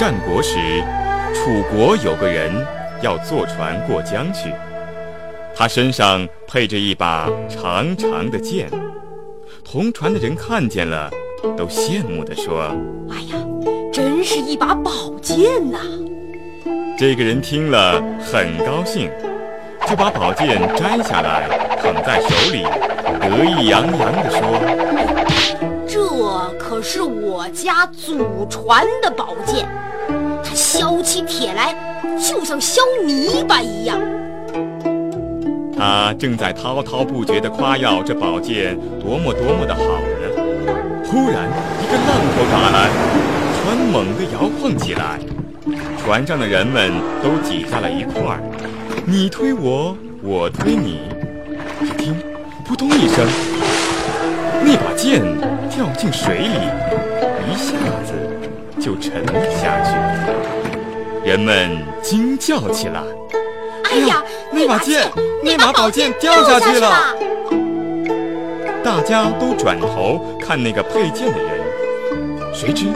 战国时，楚国有个人要坐船过江去，他身上配着一把长长的剑。同船的人看见了，都羡慕地说：“哎呀，真是一把宝剑呐！”这个人听了很高兴，就把宝剑摘下来捧在手里，得意洋洋地说：“这可是我家祖传的宝剑。”他削起铁来，就像削泥巴一样。他正在滔滔不绝地夸耀这宝剑多么多么的好呢，忽然一个浪头打来，船猛地摇晃起来，船上的人们都挤在了一块儿，你推我，我推你。只听“扑通”一声，那把剑掉进水里，一下子就沉了下去。人们惊叫起来：“哎呀，那把剑，那把宝剑掉下去了！”大家都转头看那个佩剑的人，谁知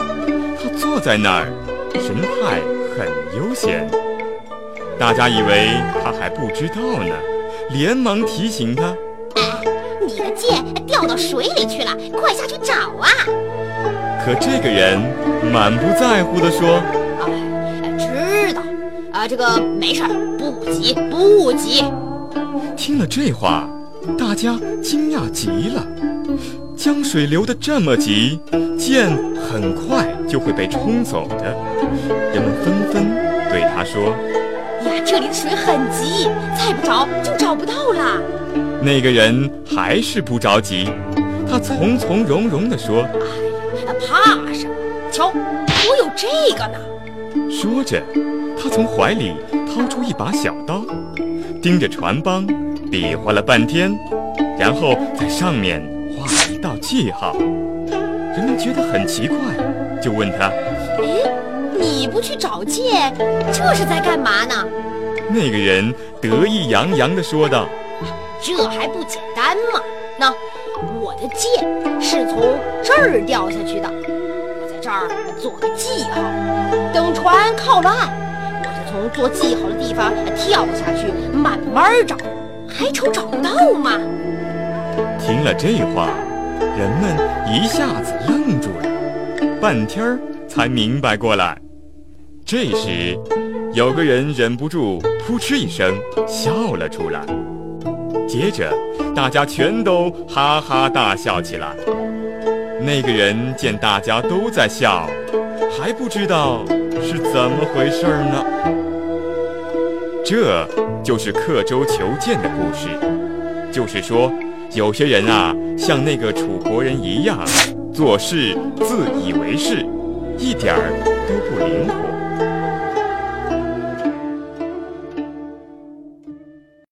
他坐在那儿，神态很悠闲。大家以为他还不知道呢，连忙提醒他：“你的剑掉到水里去了，快下去找啊！”可这个人满不在乎地说。啊，这个没事儿，不急不急。听了这话，大家惊讶极了。江水流得这么急，剑很快就会被冲走的。人们纷纷对他说：“呀，这里的水很急，再不找就找不到了。”那个人还是不着急，他从从容容地说：“哎呀，怕什么？瞧，我有这个呢。”说着。他从怀里掏出一把小刀，盯着船帮比划了半天，然后在上面画了一道记号。人们觉得很奇怪，就问他：“哎，你不去找剑，这是在干嘛呢？”那个人得意洋洋地说道：“这还不简单吗？那我的剑是从这儿掉下去的，我在这儿做个记号，等船靠了岸。”我就从做记号的地方跳下去，慢慢找，还愁找不到吗？听了这话，人们一下子愣住了，半天儿才明白过来。这时，有个人忍不住扑哧一声笑了出来，接着大家全都哈哈大笑起来。那个人见大家都在笑，还不知道是怎么回事呢。这就是刻舟求剑的故事，就是说，有些人啊，像那个楚国人一样，做事自以为是，一点儿都不灵活。